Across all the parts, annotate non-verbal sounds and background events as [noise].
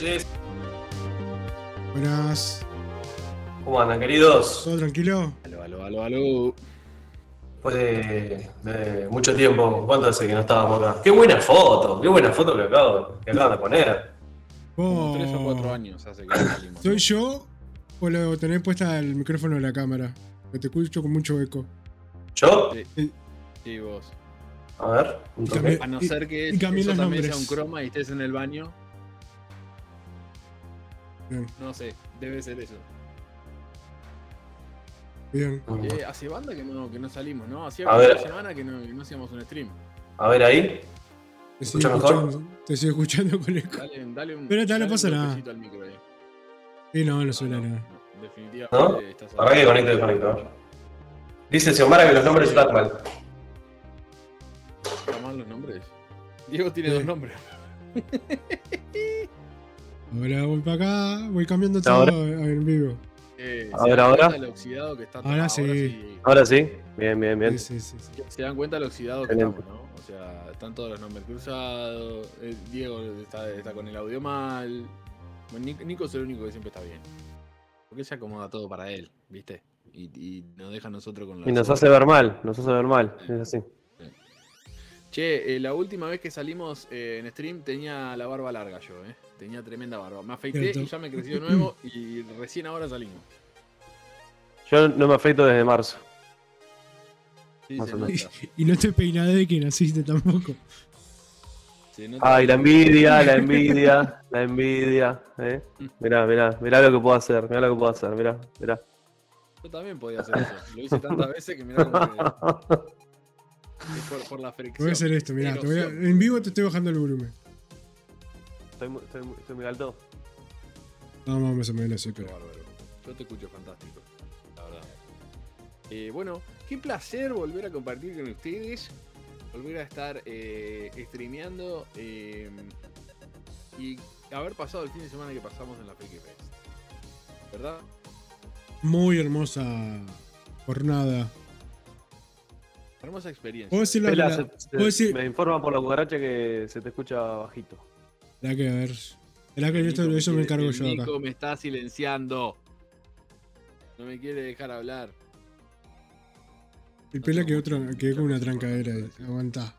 noches. Buenas. ¿Cómo andan, queridos? ¿Todo tranquilo? Aló, aló, aló, aló. Después de, de mucho tiempo, ¿cuánto hace que no estábamos acá? ¡Qué buena foto! ¡Qué buena foto que, acabo, que acaban de poner! Como Oh, tres o cuatro años hace que salimos. ¿Soy yo o lo tenés puesta el micrófono de la cámara? Que te escucho con mucho eco. ¿Yo? Sí, sí, vos. A ver, un Y toque. A no Y- ser que y cambié eso también sea un croma y estés en el baño. Bien, No sé, debe ser eso. bien. Eh, hace banda que no, que no salimos, ¿no? Hacía una semana que no, que no hacíamos un stream. A ver ahí. Te ¿Escucha sigo mejor? escuchando, te sigo escuchando con eco. Dale, dale un. Pero no dale un pasa nada. al micro ahí. Sí, no, no suena nada. no, definitivamente ¿No? estás Arranca que conecto y conecto. Dice Xiomara que los nombres están mal. ¿Están mal los nombres? Diego tiene Sí. dos nombres. [laughs] Ahora voy para acá, voy cambiando ¿Y todo ahora? en vivo. Eh, A ¿se ver, dan ahora. oxidado que está Ahora sí. Ahora sí. Bien, bien, bien. Sí, sí, sí, sí. Se dan cuenta lo oxidado que estamos, ¿no? O sea, están todos los nombres cruzados. eh, Diego está, está con el audio mal. Nico es el único que siempre está bien. Porque se acomoda todo para él, ¿viste? Y, y nos deja a nosotros con la. Y nos hace ver mal, nos hace ver mal. Es así. Che, eh, la última vez que salimos eh, en stream tenía la barba larga yo, ¿eh? Tenía tremenda barba. Me afeité Cierto. y ya me creció de nuevo y recién ahora salimos. Yo no me afeito desde marzo. Sí, Más se o nota, menos. [laughs] Y no te peinás de que naciste tampoco. se nota. Ay, la envidia, la [laughs] envidia, la envidia. ¿eh? Mirá, mirá, mirá lo que puedo hacer, mirá lo que puedo hacer, mirá, mirá. Yo también podía hacer eso. Lo hice tantas veces que mirá cómo [laughs] por, por la fricción. Voy a hacer esto, mirá. te voy a- Erosión. en vivo te estoy bajando el volumen. Estoy, muy- estoy, muy- estoy muy alto. No, más o menos sí, pero. bárbaro. Yo te escucho fantástico, la verdad. Eh, bueno, qué placer volver a compartir con ustedes. Volver a estar eh, streameando eh, y haber pasado el fin de semana que pasamos en la Freaky Fest. ¿Verdad? Muy hermosa jornada. Hermosa experiencia. ¿Puedo decir la Pela, verdad? se- se- ¿Puedo decir? Me informa por la cucaracha que se te escucha bajito. La que a ver. Esperá que yo esto- eso me encargo yo acá. Nico me está silenciando. No me quiere dejar hablar. El pela que otro que con una trancadera ahí. Aguantá.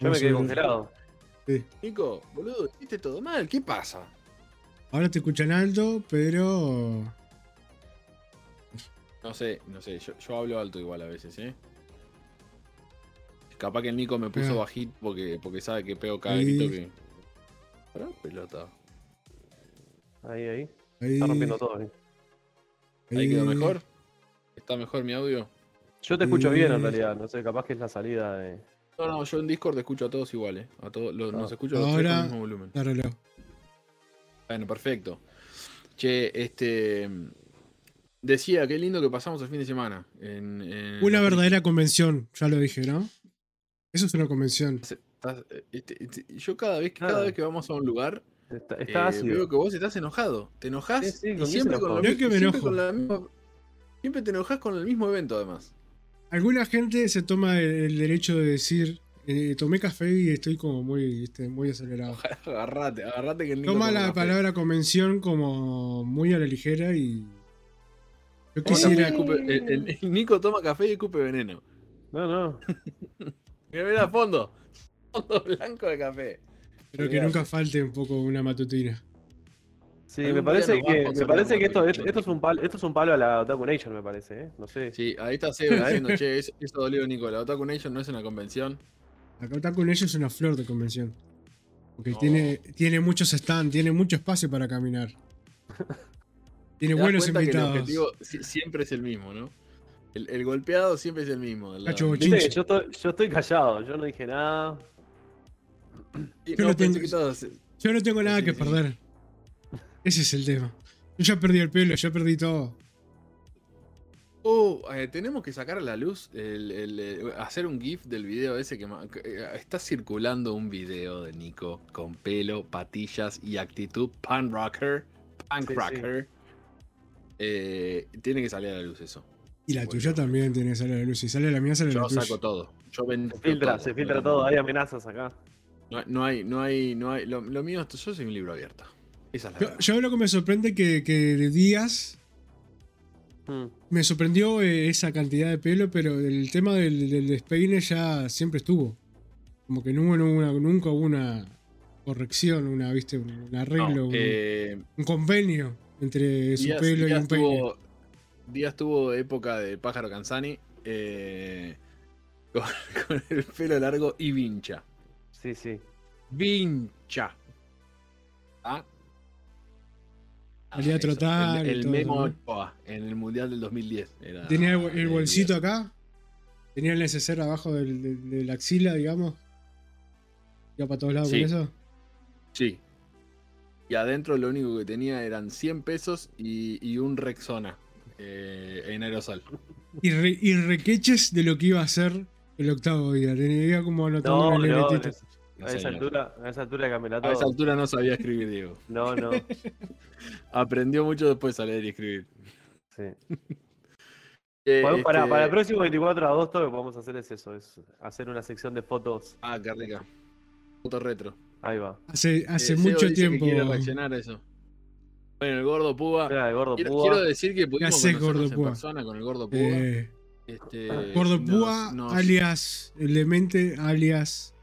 Yo me quedé congelado. Sí. Nico, boludo, hiciste todo mal. ¿Qué pasa? Ahora te escuchan alto, pero. No sé, no sé, yo, yo hablo alto igual a veces, ¿eh? Capaz que el Nico me puso Ah. bajito porque, porque sabe que pego cada Ahí. grito que. Pará, pelota. Ahí, ahí. Ahí, Está rompiendo todo. ahí. Ahí quedó mejor. ¿Está mejor mi audio? Yo te escucho bien en realidad. No sé, capaz que es la salida de. No, no, yo en Discord escucho a todos iguales. A todos, los, nos Ah. escucho a los tres con Ahora- el mismo volumen. Dáralo. Bueno, perfecto. Che, este. Decía, qué lindo que pasamos el fin de semana. En, en Una verdadera convención, ya lo dije, ¿no? Eso es una convención. Este, este, yo cada vez, que- cada vez que vamos a un lugar, Está, eh, está veo que vos estás enojado. Te enojás Sí, sí, y ¿con qué siempre con, lo que me siempre enojo. con la misma- Siempre te enojas con el mismo evento, además. Alguna gente se toma el, el derecho de decir, eh, tomé café y estoy como muy, este, muy acelerado. [laughs] agarrate, agarrate que el Toma toma la café. palabra convención como muy a la ligera y... Yo Toma quisiera... café y escupe- el, el- el Nico toma café y escupe veneno. No, no. [laughs] Mira, mira, fondo. Fondo blanco de café. Pero que nunca falte un poco una matutina. Sí, me parece que, me parece que esto, esto, es un palo, esto es un palo a la Otaku Nation, me parece, ¿eh? No sé. Sí, ahí está Seba diciendo, [laughs] che, eso, eso dolió Nico. La Otaku Nation no es una convención. Está con ellos es una flor de convención. Porque No. tiene, tiene muchos stands, tiene mucho espacio para caminar. [laughs] Tiene buenos cuenta que el invitados. objetivo siempre es el mismo, ¿no? El, el golpeado siempre es el mismo. la- Cacho Viste yo estoy, yo estoy callado, yo no dije nada. Y Yo no, tengo- que todos- Yo no tengo nada Sí, que sí. perder. Ese es el tema. Yo ya perdí el pelo, ya perdí todo. Oh, eh, tenemos que sacar a la luz, el, el, eh, hacer un GIF del video ese que, eh, está circulando un video de Nico con pelo, patillas y actitud pan rocker, punk Sí, sí. rocker. Eh, tiene que salir a la luz eso. Y la Bueno. tuya también tiene que salir a la luz. Si sale la mía, sale Yo la tuya. saco todo. Yo Se filtra, todo. se filtra todo, hay amenazas acá. No, no hay, no hay, no hay. Lo, lo mío, yo soy un libro abierto. Esa es la Yo, yo lo que me sorprende que, que de días Mm. me sorprendió eh, esa cantidad de pelo, pero el tema del, del despeine ya siempre estuvo. Como que no hubo una- nunca hubo una corrección, una, viste, un arreglo, No, un, eh, un convenio entre su Díaz- pelo y un peine. tuvo, Díaz tuvo época de pájaro Canzani eh, [laughs] con, con el pelo largo y vincha. Sí, sí. Vincha. ¿Ah? Salía a trotar El, el todo, Memo ¿no? Ochoa en el Mundial del 2010. era- Tenía el, el bolsito Díaz. acá, tenía el neceser abajo del- del- de la axila, digamos. Iba para todos lados Sí. con eso. Sí. Y adentro lo único que tenía eran 100 pesos y, y un Rexona eh, en aerosol. Y, re- y requeches de lo que iba a ser el octavo día. Tenía como anotado No, no. No, a esa altura, a esa altura. A esa altura no sabía escribir, Diego. No, no. [laughs] Aprendió mucho después a leer y escribir. Sí. [laughs] Eh, Bueno, para, este- para el próximo 24 de agosto lo que vamos a hacer es eso, es hacer una sección de fotos. Ah, qué rica. Foto retro. Ahí va. Hace, hace Eh, mucho tiempo. reaccionar a eso. Bueno, el gordo Púa. Mira, el gordo Quiero, Púa. quiero decir que pudimos hace, conocernos gordo en Púa? persona con el gordo Púa. eh, Este, Gordo nos- Púa, nos- alias El Demente, alias.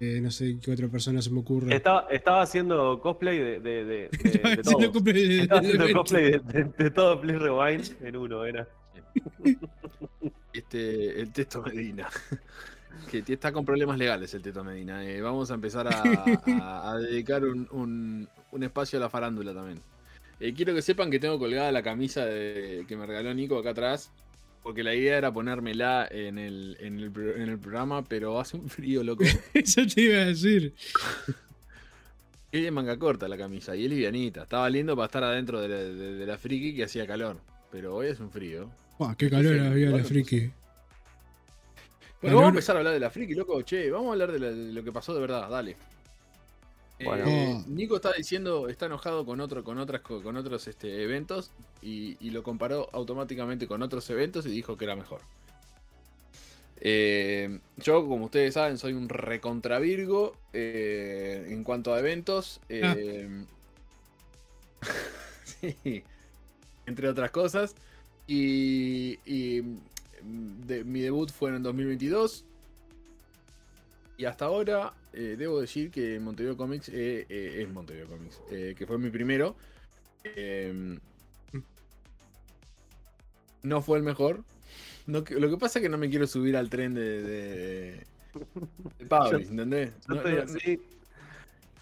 eh, no sé qué otra persona se me ocurre. Estaba, estaba haciendo cosplay de, de, de, [laughs] de- Estaba de haciendo todo. de- Estaba haciendo cosplay de, de- de todo Please Rewind en uno, era. este, el Teto Medina. Que está con problemas legales el Teto Medina. Eh, vamos a empezar a, [laughs] a- a dedicar un, un- un espacio a la farándula también. Eh, quiero que sepan que tengo colgada la camisa de- que me regaló Nico acá atrás. Porque la idea era ponérmela en el, en el, pro- en el programa, pero hace un frío, loco. [laughs] Eso te iba a decir. [laughs] Es de manga corta la camisa y es livianita. Estaba lindo para estar adentro de la, de- de la friki que hacía calor. Pero hoy es un frío. Qué calor había la friki. Bueno, Calor- vamos a empezar a hablar de la friki, loco. Che, vamos a hablar de, la- de lo que pasó de verdad, dale. Bueno. Eh. Nico está diciendo, está enojado con otro, con otras, co- con otros este, eventos y, y lo comparó automáticamente con otros eventos y dijo que era mejor. Eh, yo, como ustedes saben, soy un recontra Virgo eh, en cuanto a eventos. eh, [laughs] sí, entre otras cosas. Y, y, de- mi debut fue en 2022. Y hasta ahora eh, debo decir que Montevideo Comics eh, eh, es Montevideo Comics, eh, que fue mi primero. eh, no fue el mejor. No lo que pasa es que no me quiero subir al tren de, de, de [laughs] Pablis, ¿entendés? No- no-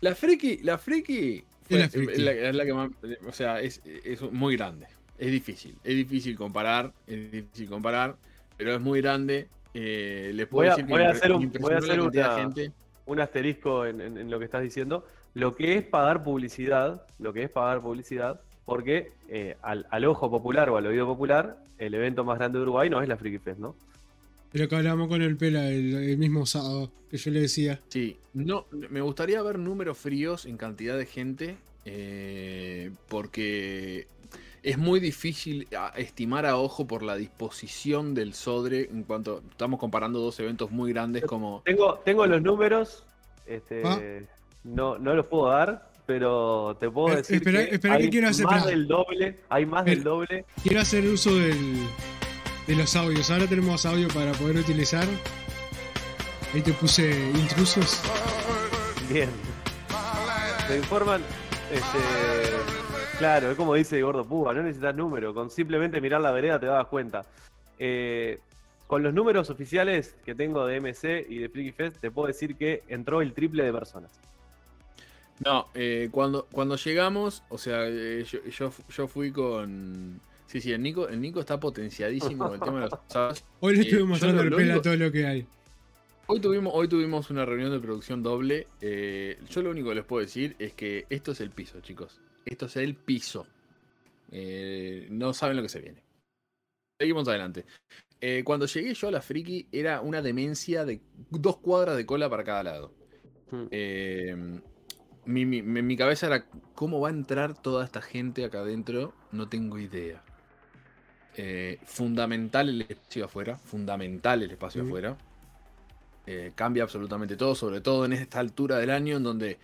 la friki, la friki, fue- la friki. es la, es la que más, o sea, es, es muy grande. Es difícil, es difícil comparar, es difícil comparar, pero es muy grande. Eh, les puedo Voy a- decir que voy a me hacer un- voy a hacer una- gente. un asterisco en, en- en lo que estás diciendo. Lo que es pagar publicidad, lo que es pagar publicidad, porque eh, al, al ojo popular o al oído popular, el evento más grande de Uruguay no es la Friki Fest, ¿no? Pero que hablamos con el Pela el, el mismo sábado, que yo le decía. Sí, no, me gustaría ver números fríos en cantidad de gente, eh, porque es muy difícil a- estimar a ojo por la disposición del Sodre en cuanto estamos comparando dos eventos muy grandes como... Tengo, tengo los números, este, Ah. no, no los puedo dar, pero te puedo Eh, decir espera- que espera que hay quiero hacer- más espera. del doble, hay más del doble. Quiero hacer uso del, de los audios. Ahora tenemos audio para poder utilizar. Ahí te puse intrusos. Bien. Me informan, este, claro, es como dice Gordo Púa, no necesitas número, con simplemente mirar la vereda te das cuenta. Eh, con los números oficiales que tengo de MC y de Freaky Fest, te puedo decir que entró el triple de personas. No, eh, cuando, cuando llegamos, o sea, eh, yo, yo, yo fui con... Sí, sí, el Nico, el Nico está potenciadísimo con el tema de los [laughs] asados. Hoy le estuve mostrando lo- al lo Pela único- todo lo que hay. Hoy tuvimos, hoy tuvimos una reunión de producción doble. eh, yo lo único que les puedo decir es que esto es el piso, chicos. Esto es el piso. Eh, no saben lo que se viene. Seguimos adelante. Eh, cuando llegué yo a la Friki era una demencia de dos cuadras de cola para cada lado. Hmm. Eh, mi, mi- mi- cabeza era, ¿cómo va a entrar toda esta gente acá adentro? No tengo idea. Fundamental el espacio afuera, fundamental el espacio Mm. afuera. cambia absolutamente todo, sobre todo en esta altura del año en donde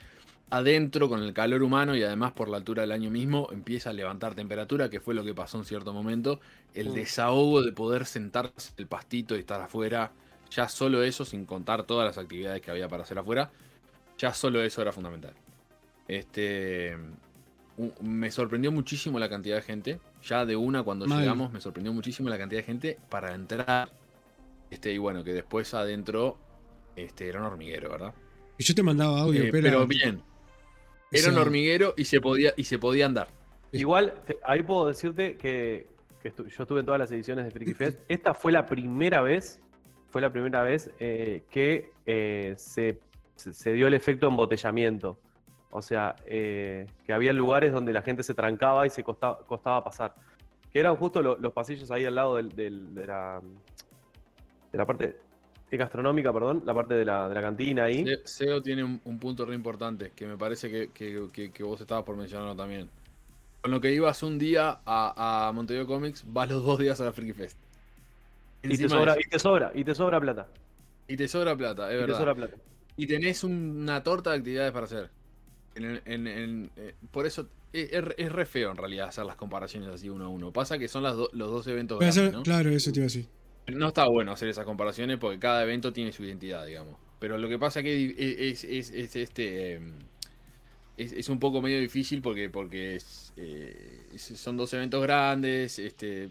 adentro con el calor humano y además por la altura del año mismo empieza a levantar temperatura, que fue lo que pasó en cierto momento. El Mm. desahogo de poder sentarse en el pastito y estar afuera, ya solo eso, sin contar todas las actividades que había para hacer afuera, ya solo eso era fundamental. Este, me sorprendió muchísimo la cantidad de gente. Ya de una cuando llegamos me sorprendió muchísimo la cantidad de gente para entrar. Este, y bueno, que después adentro este, era un hormiguero, ¿verdad? Y yo te mandaba audio, Eh, Pela. pero bien. Era un hormiguero y se podía, y se podía andar. Igual, te- ahí puedo decirte que, que estu- yo estuve en todas las ediciones de Freaky Fest. [laughs] Esta fue la primera vez, fue la primera vez eh, que eh, se, se- se dio el efecto embotellamiento. O sea, eh, que había lugares donde la gente se trancaba y se costaba, costaba pasar. Que eran justo lo- los pasillos ahí al lado del- del- de, la, de la parte gastronómica, perdón, la parte de la, de la cantina ahí. Se- SEO tiene un, un punto re importante que me parece que, que- que- que vos estabas por mencionarlo también. Con lo que ibas un día a, a Montevideo Comics, vas los dos días a la Freaky Fest. Y te, sobra, de y te sobra, y te sobra plata. Y te sobra plata, es y te verdad. sobra plata. Y tenés una torta de actividades para hacer. En el- en- en- eh, por eso es, es re- es re feo en realidad hacer las comparaciones así uno a uno. Pasa que son las do- los dos eventos grandes, ¿no? Claro, eso te iba a decir. No está bueno hacer esas comparaciones porque cada evento tiene su identidad, digamos. Pero lo que pasa que es, es- es- es este eh, es, es un poco medio difícil porque porque es, eh, son dos eventos grandes, este.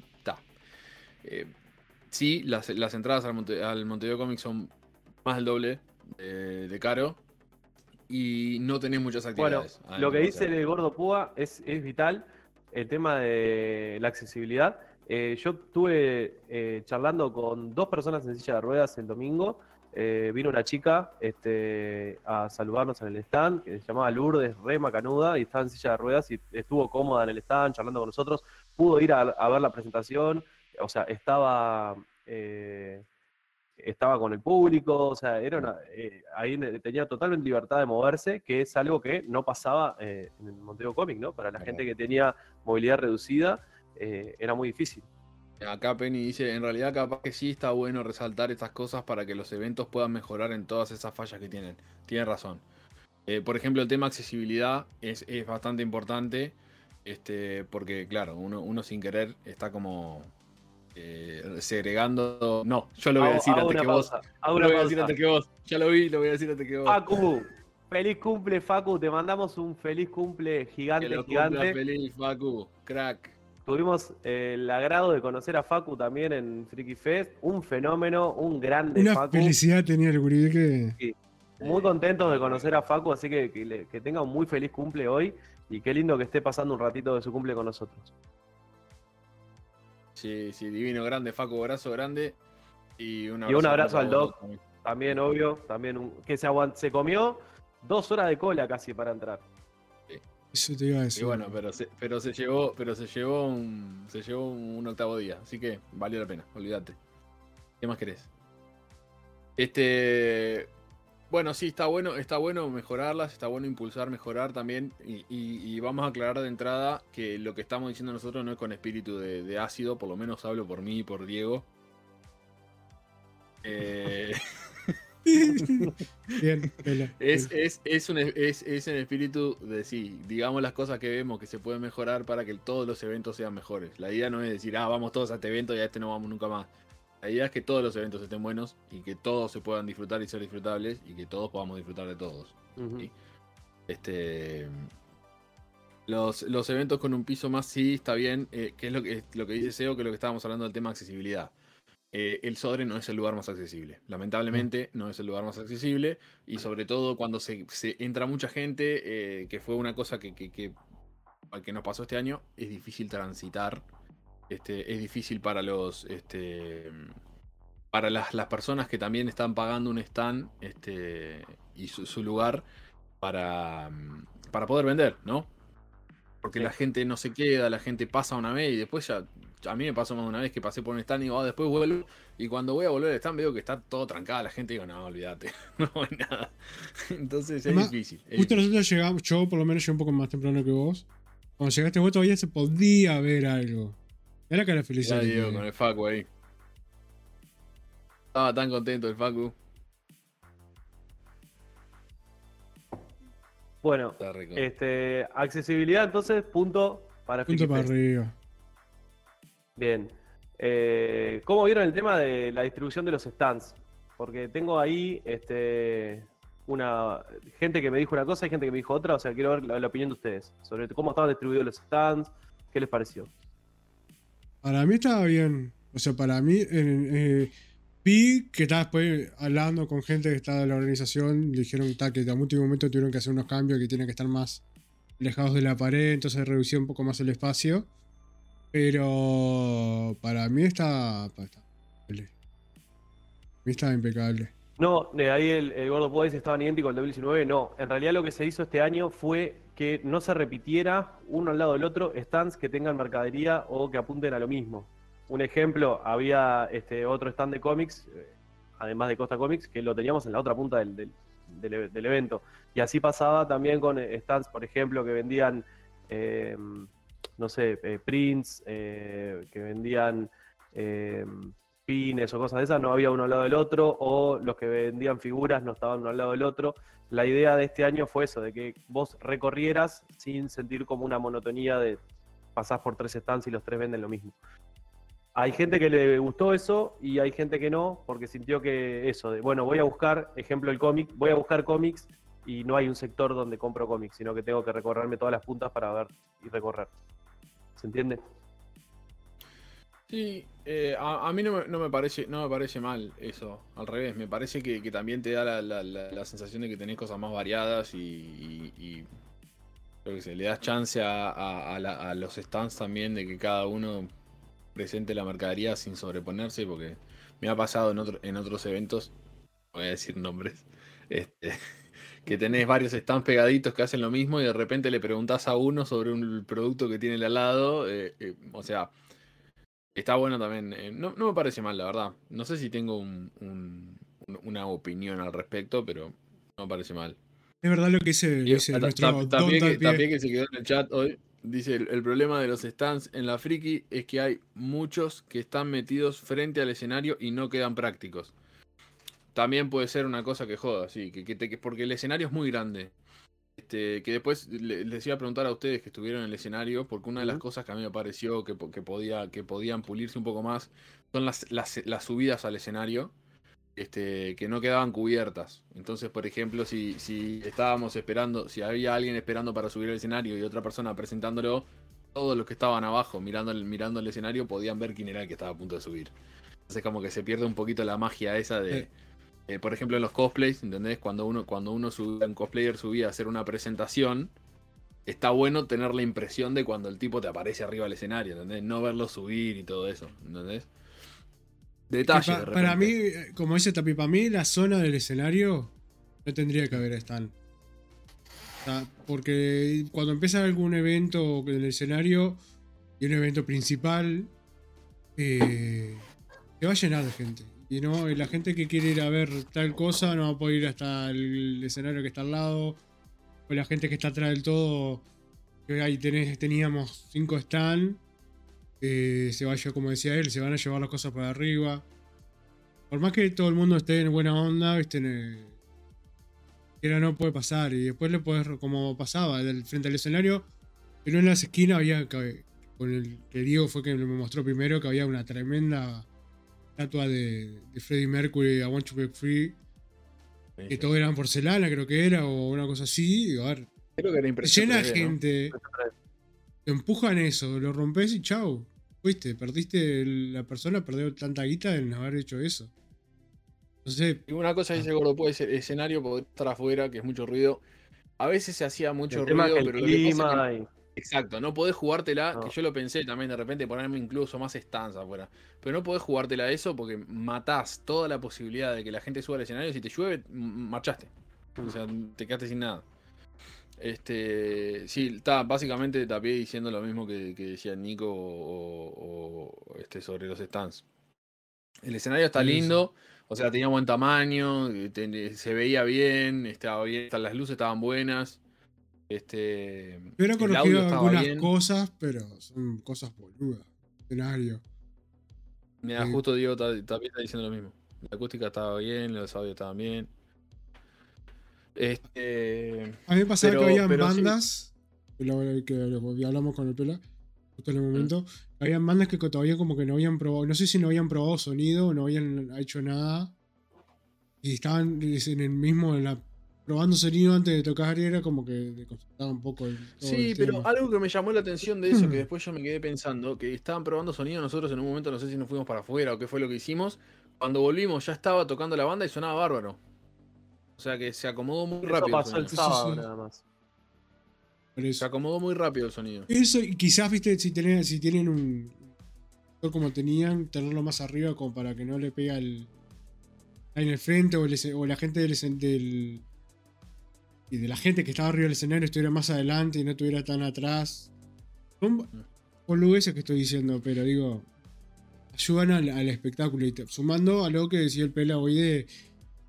Eh, sí, las, las entradas al, Monte, al Montevideo Comics son más del doble de, caro y no tenés muchas Bueno, actividades. lo que dice el gordo Púa es, es vital, el tema de la accesibilidad. Eh, yo estuve eh, charlando con dos personas en silla de ruedas el domingo. Eh, vino una chica este, a saludarnos en el stand, que se llamaba Lourdes, re macanuda, y estaba en silla de ruedas y estuvo cómoda en el stand, charlando con nosotros. Pudo ir a, a ver la presentación, o sea, estaba... estaba con el público, o sea, era una, ahí tenía totalmente libertad de moverse, que es algo que no pasaba en el Monteo Comic, ¿no? Para la gente que tenía movilidad reducida, eh, era muy difícil. Acá Penny dice, en realidad capaz que sí está bueno resaltar estas cosas para que los eventos puedan mejorar en todas esas fallas que tienen. Tiene razón. Eh, por ejemplo, el tema accesibilidad es, es bastante importante. Este, porque claro, uno, uno sin querer está como eh, segregando. No, yo lo voy a decir hago antes que vos. pausa, lo voy a decir antes que vos. Ya lo vi, lo voy a decir antes que vos. Facu, feliz cumple, Facu, te mandamos un feliz cumple que gigante, lo cumpla gigante. feliz, Facu. Crack. Tuvimos eh, el agrado de conocer a Facu también en Freaky Fest, un fenómeno, un grande Una Facu. felicidad tenía el gurí que. Muy contentos de conocer a Facu, así que que, le- que tenga un muy feliz cumple hoy y qué lindo que esté pasando un ratito de su cumple con nosotros. Sí, sí, divino, grande, Facu, abrazo grande. Y un Y un abrazo al Doc. también. También, obvio, también un- que se, aguant- se comió dos horas de cola casi para entrar. Eso te iba a decir. Y bueno, pero se, pero se llevó, pero se llevó un, se llevó un octavo día, así que valió la pena, olvídate. ¿Qué más querés? Este, bueno, sí, está bueno, está bueno mejorarlas, está bueno impulsar, mejorar también, y, y- y vamos a aclarar de entrada que lo que estamos diciendo nosotros no es con espíritu de, de ácido, por lo menos hablo por mí y por Diego. Eh, [laughs] [laughs] Bien, Pela, Es, es, es, un, es, es en espíritu de sí, digamos las cosas que vemos que se pueden mejorar para que todos los eventos sean mejores. La idea no es decir, ah, vamos todos a este evento y a este no vamos nunca más. La idea es que todos los eventos estén buenos y que todos se puedan disfrutar y ser disfrutables y que todos podamos disfrutar de todos. Sí. Este. Los, los eventos con un piso más, sí, está bien. eh, que es lo que, lo que dice SEO, que es lo que estábamos hablando del tema accesibilidad. Eh, el Sodre no es el lugar más accesible. Lamentablemente, no es el lugar más accesible. Y sobre todo cuando se, se entra mucha gente, eh, que fue una cosa que, que, que, que nos pasó este año, es difícil transitar. Este, es difícil para los. Este, para las, las personas que también están pagando un stand este, y su, su lugar para, mm, para poder vender, ¿no? Porque Sí. la gente no se queda, la gente pasa una vez y después ya a mí me pasó más de una vez que pasé por un stand y digo, oh, después vuelvo. Y cuando voy a volver al stand veo que está todo trancada la gente y digo, no, olvídate, [laughs] no hay nada. Entonces es difícil. Justo nosotros llegamos, yo por lo menos llegué un poco más temprano que vos. Cuando llegaste vos todavía se podía ver algo. Era que era feliz. Ahí. Estaba tan contento el Facu. Bueno, este, accesibilidad entonces, punto para punto para arriba. Bien. Eh, ¿Cómo vieron el tema de la distribución de los stands? Porque tengo ahí este, una gente que me dijo una cosa y gente que me dijo otra, o sea, quiero ver la, opinión de ustedes sobre cómo estaban distribuidos los stands, qué les pareció. Para mí estaba bien. O sea, para mí, eh, vi que estaba después hablando con gente que estaba de la organización, dijeron que en último momento tuvieron que hacer unos cambios que tienen que estar más alejados de la pared, entonces redució un poco más el espacio. Pero para mí está, está estaba impecable. No, de ahí el, el Gordo Puede estaba idéntico al 2019. No, en realidad lo que se hizo este año fue que no se repitiera uno al lado del otro stands que tengan mercadería o que apunten a lo mismo. Un ejemplo, había este otro stand de cómics, eh, además de Costa Comics, que lo teníamos en la otra punta del, del, evento. Y así pasaba también con eh, stands, por ejemplo, que vendían, eh, no sé, prints, que vendían pines o cosas de esas, no había uno al lado del otro, o los que vendían figuras no estaban uno al lado del otro. La idea de este año fue eso, de que vos recorrieras sin sentir como una monotonía de pasás por tres stands y los tres venden lo mismo. Hay gente que le gustó eso y hay gente que no, porque sintió que eso, de bueno, voy a buscar, ejemplo el cómic, voy a buscar cómics y no hay un sector donde compro cómics, sino que tengo que recorrerme todas las puntas para ver y recorrer. ¿Se entiende? Sí, eh, a, mí no me, parece, no me parece mal eso, al revés, me parece que, también te da la, sensación de que tenés cosas más variadas y, que le das chance a, los stands también de que cada uno presente la mercadería sin sobreponerse, porque me ha pasado en, en otros eventos, voy a decir nombres, este, que tenés varios stands pegaditos que hacen lo mismo y de repente le preguntás a uno sobre un producto que tiene al lado, eh, eh, o sea Está bueno también. Eh, no, me parece mal, la verdad. No sé si tengo una opinión al respecto, pero no me parece mal. Es verdad lo que dice, nuestro también, que, se quedó en el chat hoy. Dice, el, el, problema de los stands en la friki es que hay muchos que están metidos frente al escenario y no quedan prácticos. También puede ser una cosa que joda, sí, que, que porque el escenario es muy grande. Este, que después les iba a preguntar a ustedes que estuvieron en el escenario, porque una de las cosas que a mí me pareció que, podía, que podían pulirse un poco más son las, las, subidas al escenario, este, que no quedaban cubiertas. Entonces, por ejemplo, si, si estábamos esperando, si había alguien esperando para subir al escenario y otra persona presentándolo, todos los que estaban abajo mirando mirando el escenario podían ver quién era el que estaba a punto de subir. Entonces, como que se pierde un poquito la magia esa de. Eh, por ejemplo, en los cosplays, ¿entendés? Cuando uno, cuando uno subía, un cosplayer subía a hacer una presentación, está bueno tener la impresión de cuando el tipo te aparece arriba del escenario, ¿entendés? No verlo subir y todo eso, ¿entendés? Detalle. para mí, como dice Tapi, para mí la zona del escenario no tendría que haber stand. porque cuando empieza algún evento en el escenario y un evento principal, eh, te va a llenar de gente. Y no, la gente que quiere ir a ver tal cosa no va a poder ir hasta el escenario que está al lado. O la gente que está atrás del todo, que ahí tenés, teníamos cinco stands. Eh, se vaya, como decía él, se van a llevar las cosas para arriba. Por más que todo el mundo esté en buena onda, viste, no puede pasar. Y después le puedes como pasaba, del, frente al escenario, pero en las esquinas había, con el que Diego fue que me mostró primero, que había una tremenda estatua de, de Freddie Mercury, I Want to Break Free, que todo eran porcelana, creo que era, o una cosa así. A ver, creo que era llena gente, te empujan eso, lo rompes y chau. Fuiste, perdiste la persona, perdió tanta guita en haber hecho eso. Entonces, y una cosa dice Gordo, puede ser escenario, poder estar afuera, que es mucho ruido. A veces se hacía mucho ruido, pero lo que pasa Exacto, no podés jugártela, que yo lo pensé también de repente ponerme incluso más estanza afuera. Pero no podés jugártela eso porque matás toda la posibilidad de que la gente suba al escenario. Si te llueve, marchaste. O sea, te quedaste sin nada. Este, sí, está básicamente tapé diciendo lo mismo que, decía Nico o, este, sobre los stands. El escenario está lindo, o sea, tenía buen tamaño, se veía bien, estaba bien, las luces estaban buenas. Este, Yo he conocido algunas cosas, pero son cosas boludas. Escenario. Mira, justo Diego también está diciendo lo mismo. La acústica estaba bien, los audios estaban bien. Este, A mí me pasaba Pero- que había pero sí. bandas, que, hablamos con el Pela, justo en Mm. el momento, habían bandas que todavía como que no habían probado, no sé si no habían probado sonido o no habían hecho nada, y estaban en el mismo, en la- probando sonido antes de tocar, y era como que desconcertaba un poco el, todo Sí, el pero tema. algo que me llamó la atención de eso, que [clears throat] después yo me quedé pensando, que estaban probando sonido nosotros en un momento, no sé si nos fuimos para afuera o qué fue lo que hicimos. Cuando volvimos ya estaba tocando la banda y sonaba bárbaro. O sea que se acomodó muy Eso rápido. El pasó el sonido. sábado sí. nada más. Se acomodó muy rápido el sonido. Eso, y quizás, viste, si tienen, si tienen un como tenían, tenerlo más arriba como para que no le pega el en el frente o, el esce- o la gente del y de la gente que estaba arriba del escenario estuviera más adelante y no estuviera tan atrás. Son boludeces que estoy diciendo, pero digo, ayudan al, al espectáculo. Y te- sumando a lo que decía el Pela hoy de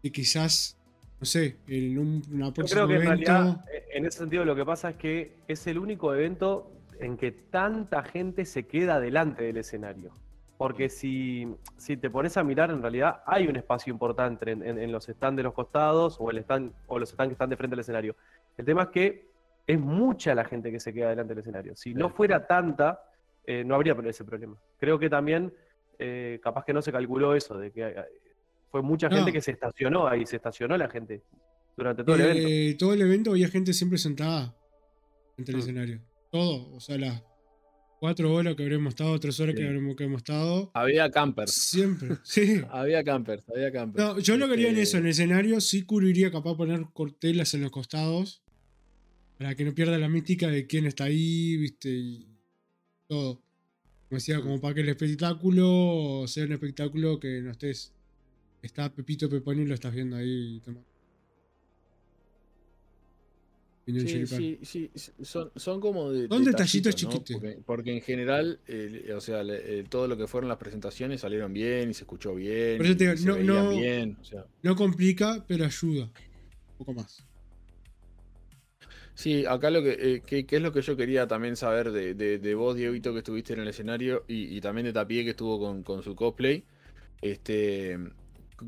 que quizás, no sé, en un, una Yo próxima creo que en evento. realidad, eh, en ese sentido, lo que pasa es que es el único evento en que tanta gente se queda delante del escenario. Porque si, si te pones a mirar, en realidad hay un espacio importante en, en- en los stands de los costados o, el stand, o los stands que están de frente al escenario. El tema es que es mucha la gente que se queda delante del escenario. Si no fuera tanta, eh, no habría ese problema. Creo que también, eh, capaz que no se calculó eso, de que eh, fue mucha No. gente que se estacionó ahí, se estacionó la gente durante todo el evento. Todo el evento había gente siempre sentada ante el Mm. escenario. Todo. O sea, las cuatro horas que habremos estado, tres horas que habremos que hemos estado. Había campers. Siempre. [laughs] Sí. Había campers, había campers. No, yo lo que haría en Este, eso, en el escenario, sí cubriría capaz poner cortelas en los costados. Para que no pierda la mística de quién está ahí, viste, y todo. Como decía, como para que el espectáculo sea un espectáculo que no estés. Está Pepito Peponi y lo estás viendo ahí. toma. Sí, sí, sí, son, son como de. Son detallitos, detallitos ¿no? chiquitos. Porque, porque en general, eh, o sea, eh, todo lo que fueron las presentaciones salieron bien y se escuchó bien. Por eso te digo, no- no- bien. O sea, No complica, pero ayuda. Un poco más. Sí, acá lo que, eh, que, que es lo que yo quería también saber de, de, de vos, Dieguito, que estuviste en el escenario, y, y también de Tapie, que estuvo con, con su cosplay. Este.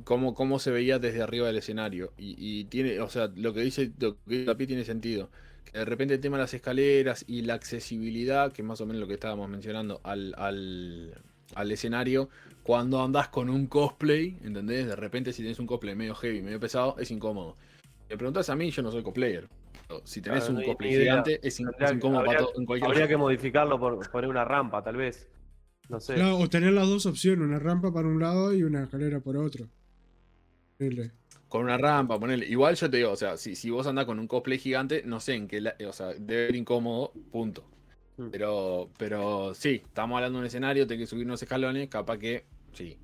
Cómo, cómo se veía desde arriba del escenario. Y, y tiene, o sea, lo que dice lo que dice Tapie tiene sentido. Que de repente el tema de las escaleras y la accesibilidad, que es más o menos lo que estábamos mencionando, al, al, al escenario, cuando andás con un cosplay, ¿entendés? De repente si tenés un cosplay medio heavy, medio pesado, es incómodo. Me preguntás a mí, yo no soy cosplayer. Si tenés Claro, un cosplay gigante, es, incómodo para todo- en cualquier Habría que modificarlo por poner una rampa, tal vez. No sé. Claro, o tener las dos opciones, una rampa para un lado y una escalera por otro. Horrible. Con una rampa, ponele. Igual yo te digo, o sea, si, si vos andás con un cosplay gigante, no sé en qué. la- o sea, debe ser incómodo, punto. Mm. Pero, pero sí, estamos hablando de un escenario, tenés que subir unos escalones, capaz que sí.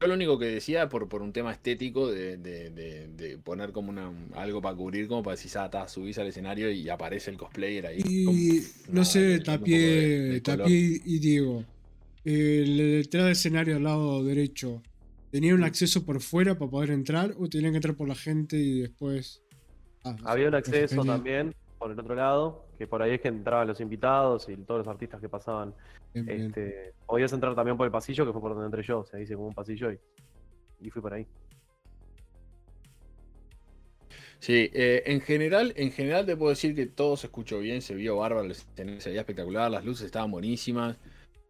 Yo lo único que decía por, por un tema estético de, de- de- de poner como una, algo para cubrir, como para decir, ah, ta, subís al escenario y aparece el cosplayer ahí. Y como- no nada, sé, color. Tapie y Diego. El detrás del escenario al lado derecho, ¿tenían un acceso por fuera para poder entrar o tenían que entrar por la gente y después. Ah, Había un acceso también por el otro lado, que por ahí es que entraban los invitados y todos los artistas que pasaban. Bien, bien. Este, podías entrar también por el pasillo, que fue por donde entré yo. O sea, hice como un pasillo y, y fui por ahí. Sí, eh, en general, en general te puedo decir que todo se escuchó bien, se vio bárbaro, se veía espectacular, las luces estaban buenísimas,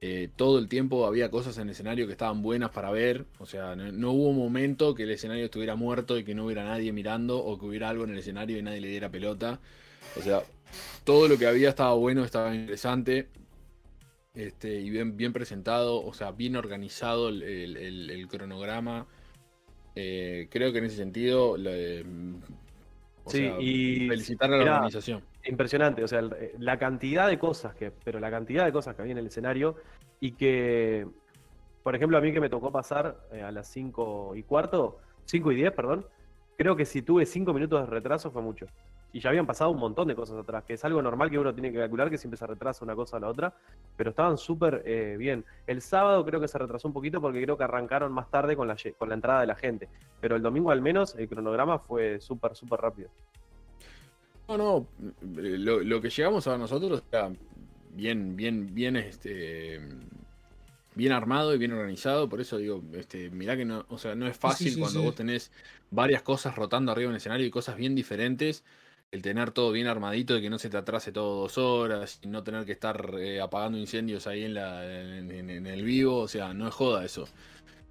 eh, todo el tiempo había cosas en el escenario que estaban buenas para ver, o sea, no, hubo momento que el escenario estuviera muerto y que no hubiera nadie mirando o que hubiera algo en el escenario y nadie le diera pelota, o sea, todo lo que había estaba bueno, estaba interesante. Este, y bien, bien presentado, o sea, bien organizado el, cronograma. Eh, creo que en ese sentido le- o Sí, sea, y felicitar a la organización. impresionante, o sea, eh, la cantidad de cosas que, pero la cantidad de cosas que había en el escenario y que, por ejemplo, a mí que me tocó pasar eh, a las 5 y cuarto, 5 y 10, perdón, creo que si tuve 5 minutos de retraso fue mucho. Y ya habían pasado un montón de cosas atrás, que es algo normal que uno tiene que calcular, que siempre se retrasa una cosa a la otra, pero estaban súper eh, bien. El sábado creo que se retrasó un poquito porque creo que arrancaron más tarde con la, con la entrada de la gente, pero el domingo al menos el cronograma fue súper, súper rápido. No, no, lo, lo que llegamos a nosotros era bien, bien, bien, este, bien armado y bien organizado. Por eso digo, este, mirá que no, o sea, no es fácil cuando vos tenés varias cosas rotando arriba en el escenario y cosas bien diferentes. El tener todo bien armadito y que no se te atrase todo dos horas y no tener que estar eh, apagando incendios ahí en, la, en, el vivo, o sea, no es joda eso.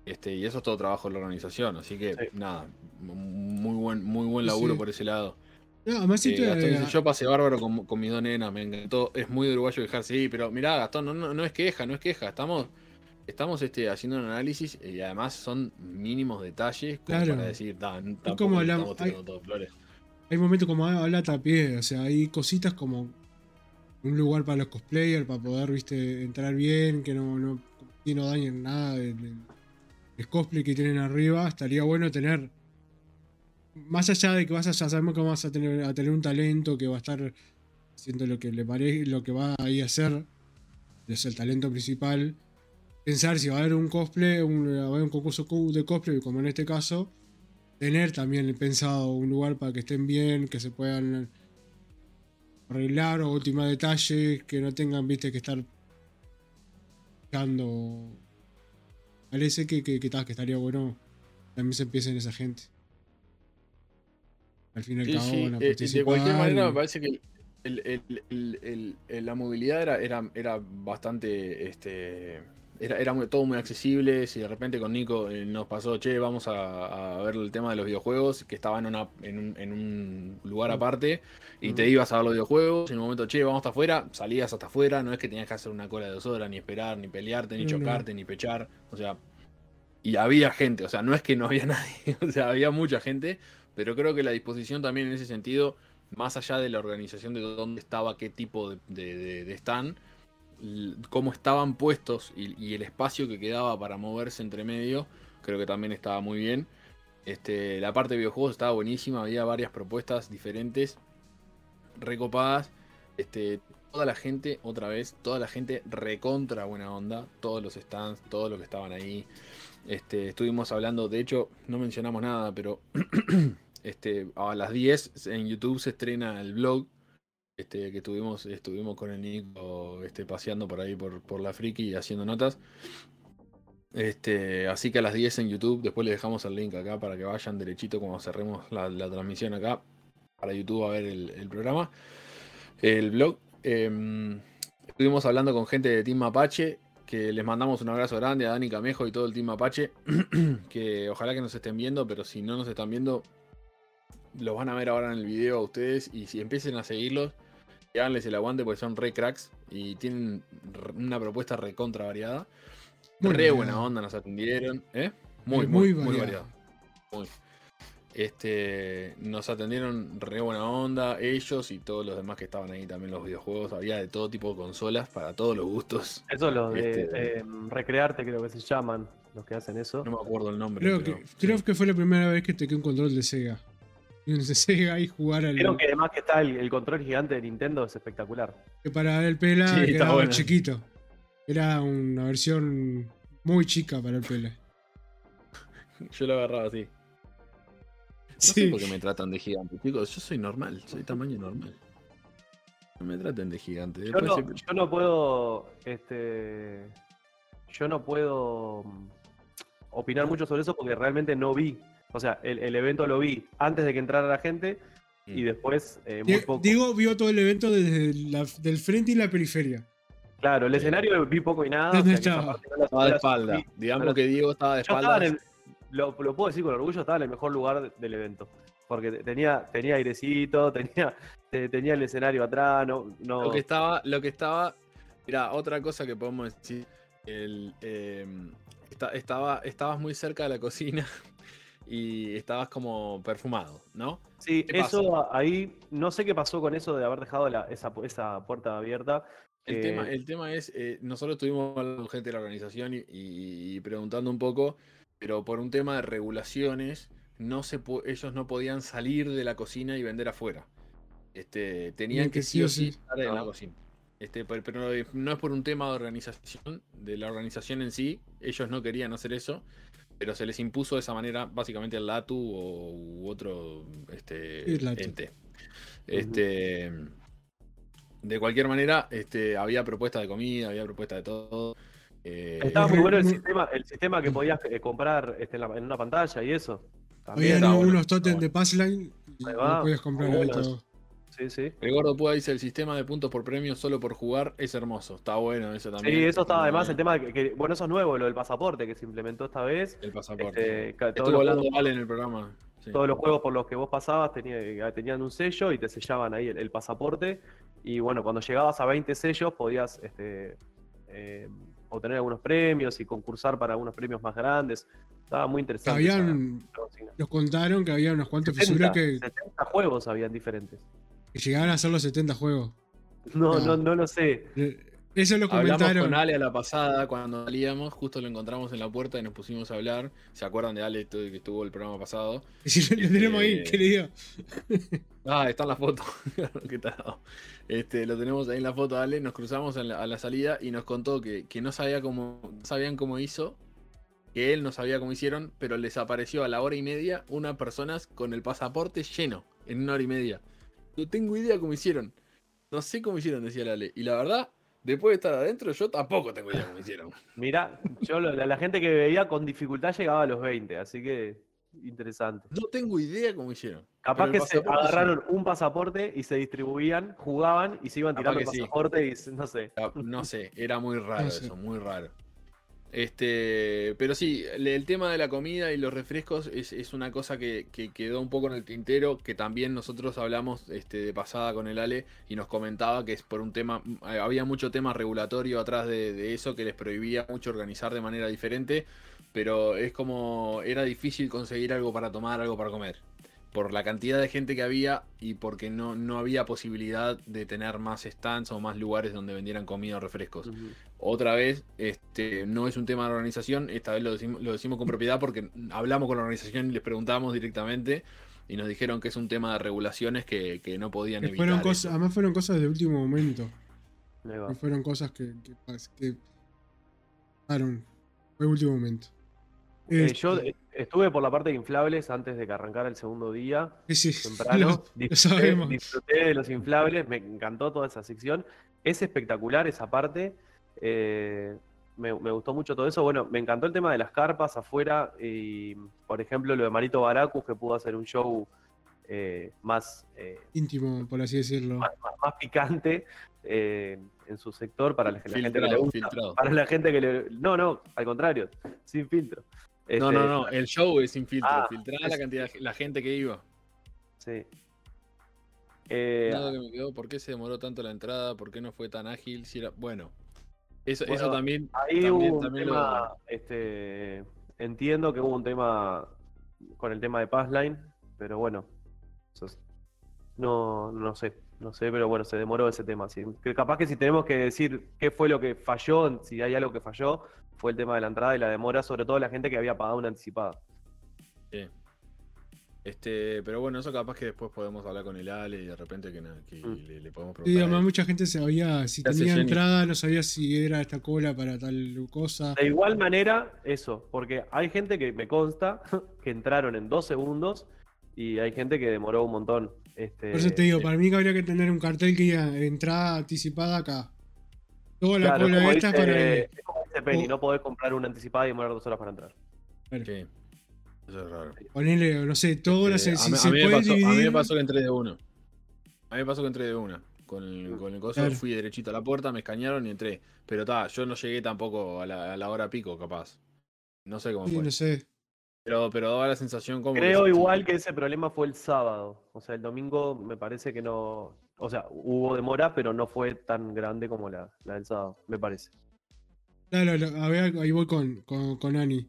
Este, y eso es todo trabajo de la organización, así que nada, muy buen, muy buen laburo por ese lado. No, además eh, yo pasé bárbaro con, con mis dos nenas, me encantó. Es muy de uruguayo dejar, sí, pero mirá, Gastón, no, no, no es queja, no es queja. Estamos, estamos este, haciendo un análisis y además son mínimos detalles como para decir, como estamos hay, todo flores. Hay momentos como habla Tapié, o sea, hay cositas como un lugar para los cosplayers, para poder, viste, entrar bien, que no, no, no dañen nada del, cosplay que tienen arriba. Estaría bueno tener más allá de que vas a, ya sabemos que vas a tener, a tener un talento que va a estar haciendo lo que le parece, lo que va a ir a hacer, es el talento principal. Pensar si va a haber un cosplay, va a haber un concurso de cosplay, como en este caso, tener también pensado un lugar para que estén bien, que se puedan arreglar o últimos detalles, que no tengan, viste, que estar buscando. Parece que, que, que, que estaría bueno también se empiece en esa gente. Al fin y al cabo, eh, De cualquier manera, me parece que la movilidad era, era, era bastante. Este, era, era todo muy accesible. Si de repente con Nico eh, nos pasó, che, vamos a, ver el tema de los videojuegos, que estaba en, una, en, un, en un lugar aparte, y te ibas a ver los videojuegos. En un momento, che, vamos hasta afuera, salías hasta afuera. No es que tenías que hacer una cola de dos horas, ni esperar, ni pelearte, ni chocarte, ni pechar. O sea, y había gente, o sea, no es que no había [laughs] nadie, o sea, había mucha gente, pero creo que la disposición también en ese sentido, más allá de la organización de dónde estaba, qué tipo de, de, stand, cómo estaban puestos y, el espacio que quedaba para moverse entre medio, creo que también estaba muy bien. Este, la parte de videojuegos estaba buenísima, había varias propuestas diferentes, recopadas. Este, toda la gente, otra vez, toda la gente recontra buena onda, todos los stands, todos los que estaban ahí. Este, estuvimos hablando, de hecho, no mencionamos nada, pero [clears throat] Este, a las 10 en YouTube se estrena el blog este, que tuvimos, estuvimos con el Nico este, paseando por ahí por, por la friki y haciendo notas. Este, así que a las 10 en YouTube, después le dejamos el link acá para que vayan derechito cuando cerremos la, transmisión acá para YouTube a ver el, programa, el blog. Em, estuvimos hablando con gente de Team Mapache, que les mandamos un abrazo grande a Dani Camejo y todo el Team Mapache, [clears throat] que ojalá que nos estén viendo, pero si no nos están viendo, los van a ver ahora en el video a ustedes y si empiecen a seguirlos, háganles el aguante porque son re cracks y tienen una propuesta recontra variada. re buena onda, nos atendieron. ¿eh? Muy, muy, muy, variada. Este, nos atendieron re buena onda, ellos y todos los demás que estaban ahí también los videojuegos. Había de todo tipo de consolas para todos los gustos. Eso los de este, em, recrearte, creo que se llaman, los que hacen eso. No me acuerdo el nombre. Creo, que, creo que fue la primera vez que te quedé un control de Sega. Y un Sega y jugar al. Creo que además que está el, control gigante de Nintendo es espectacular. Que para el Pela quedaba chiquito. Era una versión muy chica para el Pela. Yo lo agarraba así. No sí. sé por qué me tratan de gigante, chicos. Yo soy normal, soy tamaño normal. No me traten de gigante. Yo no, yo no, puedo. Este. Yo no puedo opinar mucho sobre eso porque realmente no vi o sea, el, evento lo vi antes de que entrara la gente y mm. después eh, muy poco. Digo, vio todo el evento desde del frente y la periferia. Claro, el escenario vi poco y nada. ¿Dónde estaba? estaba de espalda. Digamos que Diego estaba de espalda. lo, puedo decir con orgullo, estaba en el mejor lugar del evento. Porque tenía, tenía airecito, [laughs] tenía, tenía el escenario atrás. No, no... Lo que estaba, lo que estaba. Mira, otra cosa que podemos decir. El, em, estaba, estabas muy cerca de la cocina [laughs] y estabas como perfumado, ¿no? Sí, eso ahí, no sé qué pasó con eso de haber dejado esa, esa puerta abierta. El, tema, el tema es, eh, nosotros estuvimos hablando con gente de la organización y, preguntando un poco, pero por un tema de regulaciones, no se ellos no podían salir de la cocina y vender afuera. Este, tenían que, sí o sí estar en la ah. cocina. Este, pero no es por un tema de organización, de la organización en sí, ellos no querían hacer eso, pero se les impuso de esa manera básicamente el LATU o, u otro este, ente. Este, De cualquier manera, este, había propuesta de comida, había propuesta de todo. Eh, Estaba muy bueno el sistema, el sistema que podías eh, comprar este, en, la- en una pantalla y eso. También Había unos bueno, de Passline y podías comprar todo. Sí, sí. el gordo Púa dice el sistema de puntos por premio solo por jugar es hermoso. Está bueno eso también. Sí, eso estaba además bien. el tema que, que- bueno, eso es nuevo, lo del pasaporte que se implementó esta vez. El pasaporte. Este, Estuvo los hablando juegos, en el programa. sí. todos los juegos por los que vos pasabas tenía- tenían un sello y te sellaban ahí el, el pasaporte. Y bueno, cuando llegabas a 20 sellos podías este, eh, obtener algunos premios y concursar para algunos premios más grandes. Estaba muy interesante. esa- Habían, nos contaron que había unas cuantas 70, fisuras que, 70 juegos habían diferentes. Que llegaban a ser los 70 juegos. No, No. no, no lo sé. Eh, Eso lo Hablamos comentaron. con Ale a la pasada cuando salíamos, justo lo encontramos en la puerta y nos pusimos a hablar. ¿Se acuerdan de Ale esto que estuvo el programa pasado? [laughs] Si lo, lo tenemos ahí, Este- ¿qué le digo? [laughs] Ah, está en la foto. [laughs] Qué tarado. Este, lo tenemos ahí en la foto, Ale. Nos cruzamos la- a la salida y nos contó que, que no sabía cómo, no sabían cómo hizo, que él no sabía cómo hicieron, pero les apareció a la hora y media una persona con el pasaporte lleno en una hora y media. No tengo idea cómo hicieron. No sé cómo hicieron, decía el Ale. Y la verdad, después de estar adentro, yo tampoco tengo idea cómo hicieron. [laughs] Mirá, yo lo- la, la gente que veía con dificultad llegaba a los 20, así que interesante. No tengo idea cómo hicieron. Capaz que se sí. agarraron un pasaporte y se distribuían, jugaban y se iban Capaz tirando el sí. pasaporte y no sé. No sé, era muy raro No sé. eso, muy raro. Este, pero sí, el, tema de la comida y los refrescos es, es una cosa que, que quedó un poco en el tintero, que también nosotros hablamos este, de pasada con el Ale y nos comentaba que es por un tema, eh, había mucho tema regulatorio atrás de, de eso que les prohibía mucho organizar de manera diferente, pero es como, era difícil conseguir algo para tomar, algo para comer. Por la cantidad de gente que había y porque no, no había posibilidad de tener más stands o más lugares donde vendieran comida o refrescos. Otra vez, este, no es un tema de la organización, esta vez lo decimos, lo decimos con propiedad porque hablamos con la organización y les preguntamos directamente y nos dijeron que es un tema de regulaciones que, que no podían Que evitar. fueron eso. cosas, además fueron cosas de último momento. No fueron cosas que, que, que pasaron. Fue último momento. Eh, Este, yo eh, estuve por la parte de inflables antes de que arrancara el segundo día, sí, temprano. lo- [laughs] lo disfruté, sabemos. disfruté de los inflables, me encantó toda esa sección. Es espectacular esa parte. eh, me, me gustó mucho todo eso. Bueno, me encantó el tema de las carpas afuera. Y, por ejemplo, lo de Marito Baracus, que pudo hacer un show eh, más, eh, íntimo, por así decirlo. más, más- más picante eh, en su sector para la, la gente que le gusta. filtrado. Para la gente que le. No, no, al contrario, sin filtro. No, Este, no, no, el show es sin filtro, Ah, la cantidad, la gente que iba. Sí. Eh, Nada que me quedó, ¿por qué se demoró tanto la entrada? ¿Por qué no fue tan ágil? Si era... Bueno, eso, eso también... Ahí también- hubo un también lo- tema, este, entiendo que hubo un tema con el tema de Passline, pero bueno, eso es- no, no sé, no sé, pero bueno, se demoró ese tema. sí. Que capaz que si tenemos que decir qué fue lo que falló, si hay algo que falló, fue el tema de la entrada y la demora, sobre todo la gente que había pagado una anticipada. Sí. Este, pero bueno, eso capaz que después podemos hablar con el Ale y de repente que, Mm. le, le podemos Sí, preguntar. a además mucha gente sabía, si ¿Qué hace tenía Jenny? entrada, no sabía si era esta cola para tal cosa. De igual manera, eso, porque hay gente que me consta [laughs] que entraron en dos segundos y hay gente que demoró un montón. Este, Por eso te digo, sí. para mí que habría que tener un cartel que diga entrada anticipada acá. Toda la Claro, cola esta es dice, para o- no podés comprar una anticipada y demorar dos horas para entrar. Sí. Eso es raro. ponerle, no sé, todas las. Eh, si a, mí- se a mí me puede pasó, a mí dividir. me pasó que entré de uno. A mí me pasó que entré de una. Con el, con el coso Claro. fui derechito a la puerta, me escanearon y entré. Pero ta, yo no llegué tampoco a la, a la hora pico, capaz. No sé cómo sí, fue. no sé. Pero, pero daba la sensación como. Creo igual que ese problema fue el sábado. O sea, el domingo me parece que no. O sea, hubo demora, pero no fue tan grande como la, la del sábado, me parece. Claro, lo- a ver, ahí voy con, con, con Ani.